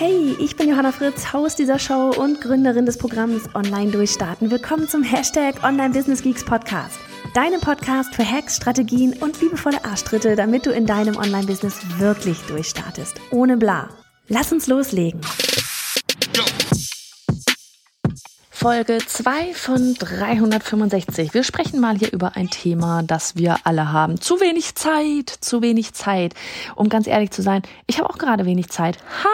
Hey, ich bin Johanna Fritz, Haus dieser Show und Gründerin des Programms Online Durchstarten. Willkommen zum Hashtag Online Business Geeks Podcast. Deinem Podcast für Hacks, Strategien und liebevolle Arschtritte, damit du in deinem Online-Business wirklich durchstartest. Ohne bla. Lass uns loslegen. Folge 2 von 365. Wir sprechen mal hier über ein Thema, das wir alle haben. Zu wenig Zeit, zu wenig Zeit. Um ganz ehrlich zu sein, ich habe auch gerade wenig Zeit. Ha!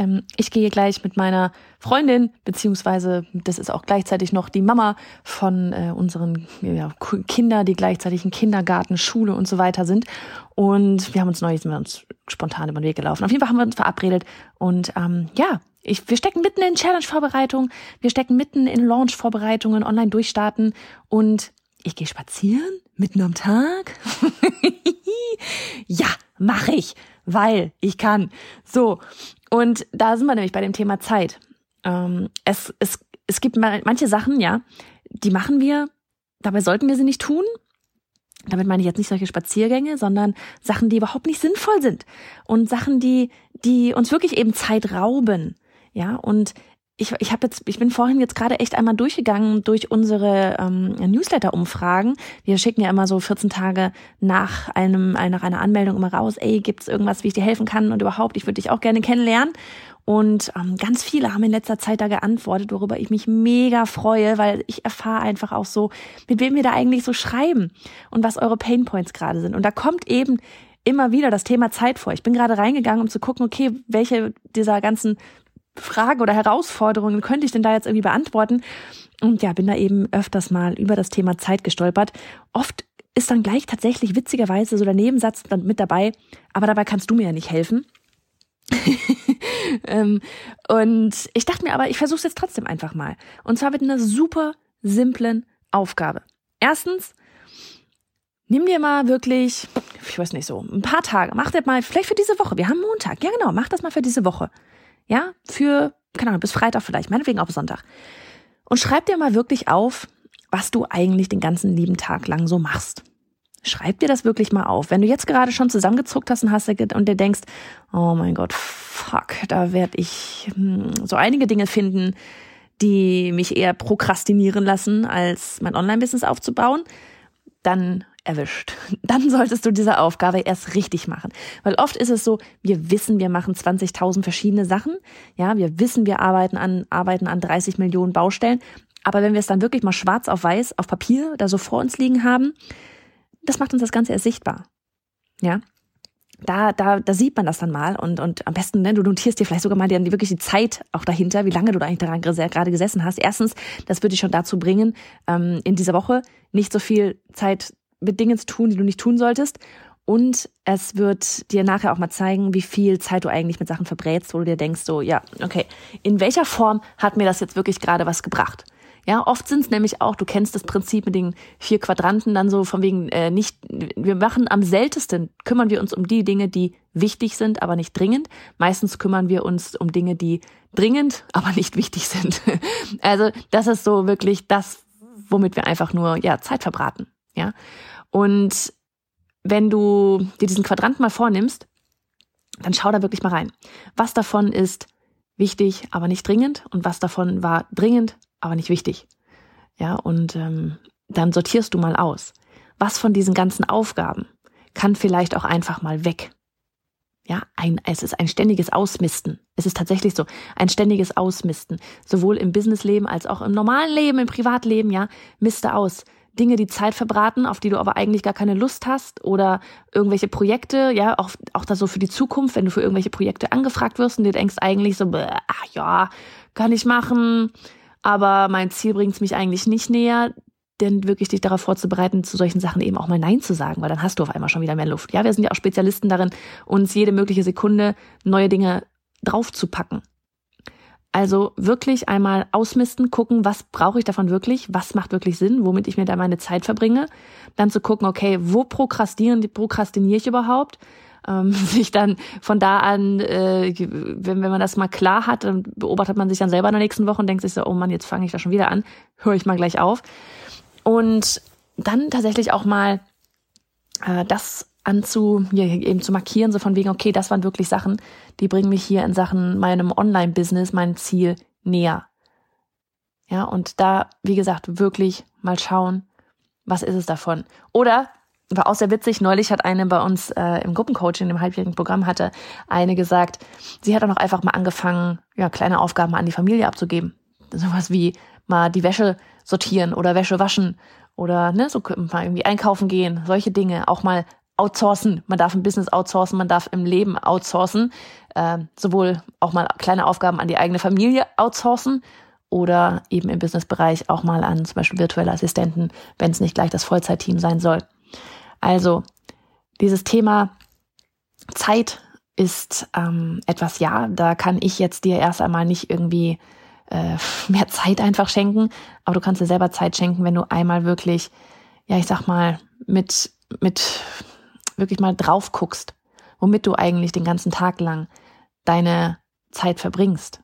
Ähm, ich gehe gleich mit meiner Freundin, beziehungsweise das ist auch gleichzeitig noch die Mama von äh, unseren ja, Kinder, die gleichzeitig in Kindergarten, Schule und so weiter sind. Und wir haben uns neulich sind wir uns spontan über den Weg gelaufen. Auf jeden Fall haben wir uns verabredet und ähm, ja, ich, wir stecken mitten in Challenge-Vorbereitung, wir stecken mitten in Launch-Vorbereitungen, online durchstarten und ich gehe spazieren mitten am Tag. ja, mache ich, weil ich kann. So, und da sind wir nämlich bei dem Thema Zeit. Ähm, es, es, es gibt manche Sachen, ja, die machen wir, dabei sollten wir sie nicht tun. Damit meine ich jetzt nicht solche Spaziergänge, sondern Sachen, die überhaupt nicht sinnvoll sind. Und Sachen, die, die uns wirklich eben Zeit rauben. Ja, und ich, ich habe jetzt, ich bin vorhin jetzt gerade echt einmal durchgegangen durch unsere ähm, Newsletter-Umfragen. Wir schicken ja immer so 14 Tage nach einem, nach einer Anmeldung immer raus, ey, gibt's irgendwas, wie ich dir helfen kann und überhaupt, ich würde dich auch gerne kennenlernen. Und ähm, ganz viele haben in letzter Zeit da geantwortet, worüber ich mich mega freue, weil ich erfahre einfach auch so, mit wem wir da eigentlich so schreiben und was eure Painpoints gerade sind. Und da kommt eben immer wieder das Thema Zeit vor. Ich bin gerade reingegangen, um zu gucken, okay, welche dieser ganzen Fragen oder Herausforderungen könnte ich denn da jetzt irgendwie beantworten? Und ja, bin da eben öfters mal über das Thema Zeit gestolpert. Oft ist dann gleich tatsächlich witzigerweise so der Nebensatz dann mit dabei, aber dabei kannst du mir ja nicht helfen. ähm, und ich dachte mir aber, ich versuche es jetzt trotzdem einfach mal. Und zwar mit einer super simplen Aufgabe. Erstens, nimm dir mal wirklich, ich weiß nicht so, ein paar Tage, mach das mal, vielleicht für diese Woche. Wir haben Montag, ja genau, mach das mal für diese Woche. Ja, für, keine Ahnung, bis Freitag vielleicht, meinetwegen auch Sonntag. Und schreib dir mal wirklich auf, was du eigentlich den ganzen lieben Tag lang so machst. Schreib dir das wirklich mal auf. Wenn du jetzt gerade schon zusammengezuckt hast und hast und dir denkst, oh mein Gott, fuck, da werde ich hm, so einige Dinge finden, die mich eher prokrastinieren lassen, als mein Online-Business aufzubauen, dann erwischt. Dann solltest du diese Aufgabe erst richtig machen. Weil oft ist es so, wir wissen, wir machen 20.000 verschiedene Sachen. Ja, wir wissen, wir arbeiten an, arbeiten an 30 Millionen Baustellen. Aber wenn wir es dann wirklich mal schwarz auf weiß auf Papier da so vor uns liegen haben, das macht uns das Ganze erst sichtbar. Ja. Da, da, da sieht man das dann mal und, und am besten, ne, du notierst dir vielleicht sogar mal die, wirklich die Zeit auch dahinter, wie lange du da eigentlich daran gerade gesessen hast. Erstens, das würde dich schon dazu bringen, ähm, in dieser Woche nicht so viel Zeit mit Dingen zu tun, die du nicht tun solltest. Und es wird dir nachher auch mal zeigen, wie viel Zeit du eigentlich mit Sachen verbrätst, wo du dir denkst, so, ja, okay, in welcher Form hat mir das jetzt wirklich gerade was gebracht? Ja, oft sind es nämlich auch, du kennst das Prinzip mit den vier Quadranten dann so von wegen äh, nicht, wir machen am seltensten, kümmern wir uns um die Dinge, die wichtig sind, aber nicht dringend. Meistens kümmern wir uns um Dinge, die dringend, aber nicht wichtig sind. also das ist so wirklich das, womit wir einfach nur ja Zeit verbraten. Ja, und wenn du dir diesen Quadranten mal vornimmst, dann schau da wirklich mal rein. Was davon ist wichtig, aber nicht dringend und was davon war dringend, aber nicht wichtig. Ja, und ähm, dann sortierst du mal aus. Was von diesen ganzen Aufgaben kann vielleicht auch einfach mal weg? Ja, ein, es ist ein ständiges Ausmisten. Es ist tatsächlich so, ein ständiges Ausmisten. Sowohl im Businessleben als auch im normalen Leben, im Privatleben, ja. Miste aus. Dinge, die Zeit verbraten, auf die du aber eigentlich gar keine Lust hast oder irgendwelche Projekte, ja, auch, auch da so für die Zukunft, wenn du für irgendwelche Projekte angefragt wirst und dir denkst eigentlich so, ach ja, kann ich machen, aber mein Ziel bringt es mich eigentlich nicht näher, denn wirklich dich darauf vorzubereiten, zu solchen Sachen eben auch mal Nein zu sagen, weil dann hast du auf einmal schon wieder mehr Luft. Ja, wir sind ja auch Spezialisten darin, uns jede mögliche Sekunde neue Dinge draufzupacken. Also wirklich einmal ausmisten, gucken, was brauche ich davon wirklich, was macht wirklich Sinn, womit ich mir da meine Zeit verbringe. Dann zu gucken, okay, wo prokrastinieren, prokrastiniere ich überhaupt? Ähm, sich dann von da an, äh, wenn, wenn man das mal klar hat, dann beobachtet man sich dann selber in der nächsten Woche und denkt sich so, oh Mann, jetzt fange ich da schon wieder an, höre ich mal gleich auf. Und dann tatsächlich auch mal äh, das anzu, ja, eben zu markieren, so von wegen, okay, das waren wirklich Sachen, die bringen mich hier in Sachen meinem Online-Business, mein Ziel näher. Ja, und da, wie gesagt, wirklich mal schauen, was ist es davon? Oder, war auch sehr witzig, neulich hat eine bei uns äh, im Gruppencoaching, im halbjährigen Programm, hatte eine gesagt, sie hat auch einfach mal angefangen, ja, kleine Aufgaben an die Familie abzugeben. Sowas wie mal die Wäsche sortieren oder Wäsche waschen oder ne, so mal irgendwie einkaufen gehen, solche Dinge, auch mal outsourcen. Man darf ein Business outsourcen, man darf im Leben outsourcen, äh, sowohl auch mal kleine Aufgaben an die eigene Familie outsourcen oder eben im Businessbereich auch mal an zum Beispiel virtuelle Assistenten, wenn es nicht gleich das Vollzeitteam sein soll. Also dieses Thema Zeit ist ähm, etwas, ja, da kann ich jetzt dir erst einmal nicht irgendwie äh, mehr Zeit einfach schenken, aber du kannst dir selber Zeit schenken, wenn du einmal wirklich, ja, ich sag mal, mit, mit wirklich mal drauf guckst, womit du eigentlich den ganzen Tag lang deine Zeit verbringst.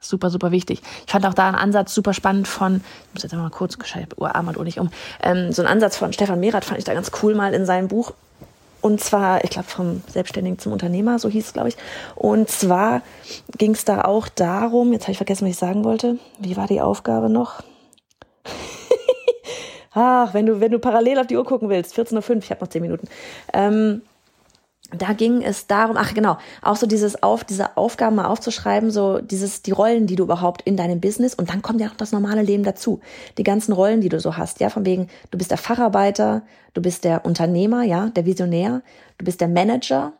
Super, super wichtig. Ich fand auch da einen Ansatz super spannend von, ich muss jetzt mal kurz, gescheit, Uhr Arm und nicht um, ähm, so ein Ansatz von Stefan Merath fand ich da ganz cool mal in seinem Buch. Und zwar, ich glaube, vom Selbstständigen zum Unternehmer, so hieß es, glaube ich. Und zwar ging es da auch darum, jetzt habe ich vergessen, was ich sagen wollte. Wie war die Aufgabe noch? Ach, wenn du, wenn du parallel auf die Uhr gucken willst, 14.05 Uhr, ich habe noch 10 Minuten. Ähm, da ging es darum, ach genau, auch so dieses auf, diese Aufgaben mal aufzuschreiben, so dieses, die Rollen, die du überhaupt in deinem Business und dann kommt ja auch das normale Leben dazu. Die ganzen Rollen, die du so hast, ja, von wegen, du bist der Facharbeiter, du bist der Unternehmer, ja, der Visionär, du bist der Manager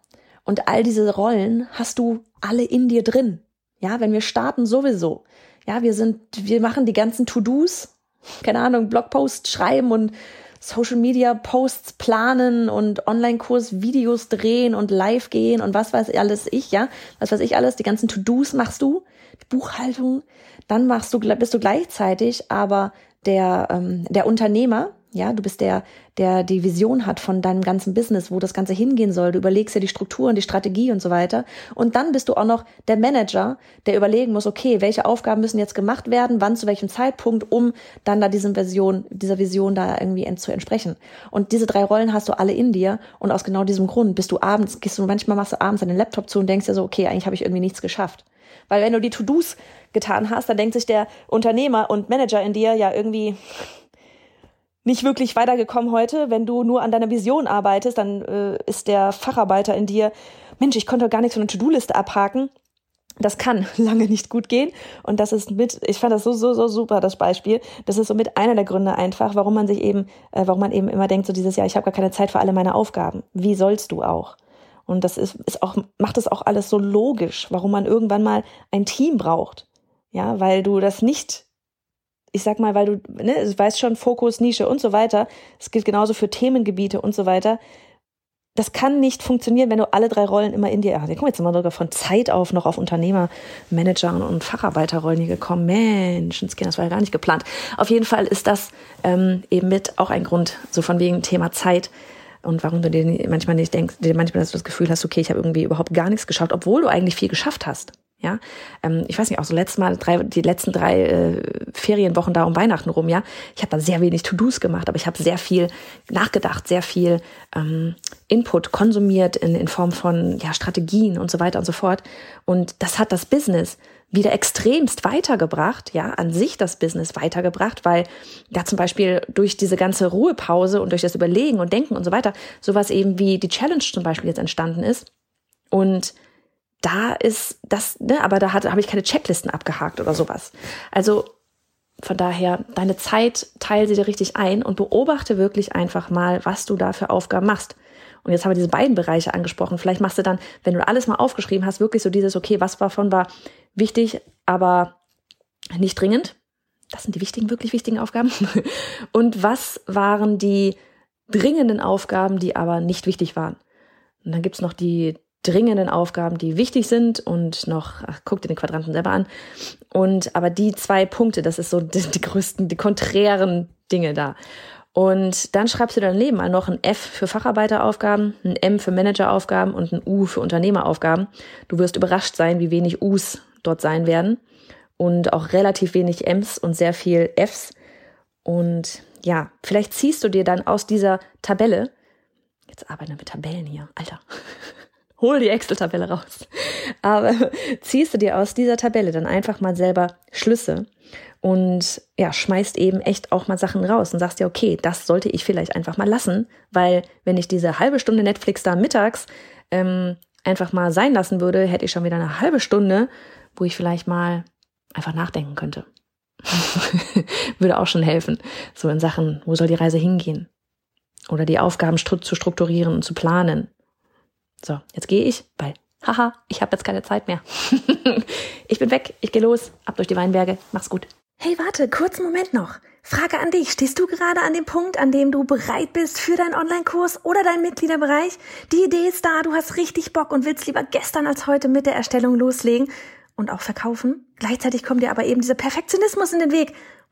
und all diese Rollen hast du alle in dir drin. Ja, wenn wir starten sowieso. Ja, wir sind, wir machen die ganzen To-Dos, keine Ahnung, Blogposts schreiben und Social Media Posts planen und Online-Kurs Videos drehen und live gehen und was weiß alles ich, ja, was weiß ich alles, die ganzen To-Dos machst du, die Buchhaltung, dann machst du, bist du gleichzeitig aber der, ähm, der Unternehmer, ja, du bist der, der die Vision hat von deinem ganzen Business, wo das Ganze hingehen soll. Du überlegst ja die Strukturen, die Strategie und so weiter. Und dann bist du auch noch der Manager, der überlegen muss, okay, welche Aufgaben müssen jetzt gemacht werden, wann zu welchem Zeitpunkt, um dann da diesen Vision, dieser Vision da irgendwie zu entsprechen. Und diese drei Rollen hast du alle in dir. Und aus genau diesem Grund bist du abends, gehst du manchmal machst du abends deinen Laptop zu und denkst dir so, okay, eigentlich habe ich irgendwie nichts geschafft. Weil wenn du die To-Dos getan hast, dann denkt sich der Unternehmer und Manager in dir ja irgendwie, nicht wirklich weitergekommen heute. Wenn du nur an deiner Vision arbeitest, dann äh, ist der Facharbeiter in dir, Mensch, ich konnte gar nichts von der To-Do-Liste abhaken. Das kann lange nicht gut gehen. Und das ist mit, ich fand das so, so, so super, das Beispiel. Das ist so mit einer der Gründe einfach, warum man sich eben, äh, warum man eben immer denkt, so dieses Jahr, ich habe gar keine Zeit für alle meine Aufgaben. Wie sollst du auch? Und das ist, ist auch, macht es auch alles so logisch, warum man irgendwann mal ein Team braucht. Ja, weil du das nicht ich sag mal, weil du, ne, du weißt schon, Fokus, Nische und so weiter. Es gilt genauso für Themengebiete und so weiter. Das kann nicht funktionieren, wenn du alle drei Rollen immer in dir hast. Wir kommen jetzt mal sogar von Zeit auf noch auf Unternehmer, Manager und Facharbeiterrollen hier gekommen. Menschenskind, das war ja gar nicht geplant. Auf jeden Fall ist das ähm, eben mit auch ein Grund, so von wegen Thema Zeit und warum du dir manchmal nicht denkst, dir manchmal das Gefühl hast, okay, ich habe irgendwie überhaupt gar nichts geschafft, obwohl du eigentlich viel geschafft hast. Ja, ähm, ich weiß nicht, auch so letztes Mal drei, die letzten drei äh, Ferienwochen da um Weihnachten rum, ja. Ich habe da sehr wenig To-Dos gemacht, aber ich habe sehr viel nachgedacht, sehr viel ähm, Input konsumiert in, in Form von ja Strategien und so weiter und so fort. Und das hat das Business wieder extremst weitergebracht, ja, an sich das Business weitergebracht, weil da zum Beispiel durch diese ganze Ruhepause und durch das Überlegen und Denken und so weiter sowas eben wie die Challenge zum Beispiel jetzt entstanden ist. Und da ist das, ne, aber da habe ich keine Checklisten abgehakt oder sowas. Also von daher, deine Zeit teile sie dir richtig ein und beobachte wirklich einfach mal, was du da für Aufgaben machst. Und jetzt haben wir diese beiden Bereiche angesprochen. Vielleicht machst du dann, wenn du alles mal aufgeschrieben hast, wirklich so dieses, okay, was davon war wichtig, aber nicht dringend. Das sind die wichtigen, wirklich wichtigen Aufgaben. Und was waren die dringenden Aufgaben, die aber nicht wichtig waren? Und dann gibt's noch die dringenden Aufgaben, die wichtig sind und noch, ach, guck dir den Quadranten selber an. Und aber die zwei Punkte, das ist so die, die größten, die konträren Dinge da. Und dann schreibst du daneben mal noch ein F für Facharbeiteraufgaben, ein M für Manageraufgaben und ein U für Unternehmeraufgaben. Du wirst überrascht sein, wie wenig U's dort sein werden und auch relativ wenig M's und sehr viel F's. Und ja, vielleicht ziehst du dir dann aus dieser Tabelle, jetzt arbeiten wir mit Tabellen hier, Alter, hol die Excel-Tabelle raus, aber ziehst du dir aus dieser Tabelle dann einfach mal selber Schlüsse und ja, schmeißt eben echt auch mal Sachen raus und sagst dir, okay, das sollte ich vielleicht einfach mal lassen, weil wenn ich diese halbe Stunde Netflix da mittags ähm, einfach mal sein lassen würde, hätte ich schon wieder eine halbe Stunde, wo ich vielleicht mal einfach nachdenken könnte. Würde auch schon helfen. So in Sachen, wo soll die Reise hingehen? Oder die Aufgaben zu strukturieren und zu planen. So, jetzt gehe ich, weil, haha, ich habe jetzt keine Zeit mehr. ich bin weg, ich gehe los, ab durch die Weinberge, mach's gut. Hey, warte, kurzen Moment noch. Frage an dich. Stehst du gerade an dem Punkt, an dem du bereit bist für deinen Online-Kurs oder deinen Mitgliederbereich? Die Idee ist da, du hast richtig Bock und willst lieber gestern als heute mit der Erstellung loslegen und auch verkaufen. Gleichzeitig kommt dir aber eben dieser Perfektionismus in den Weg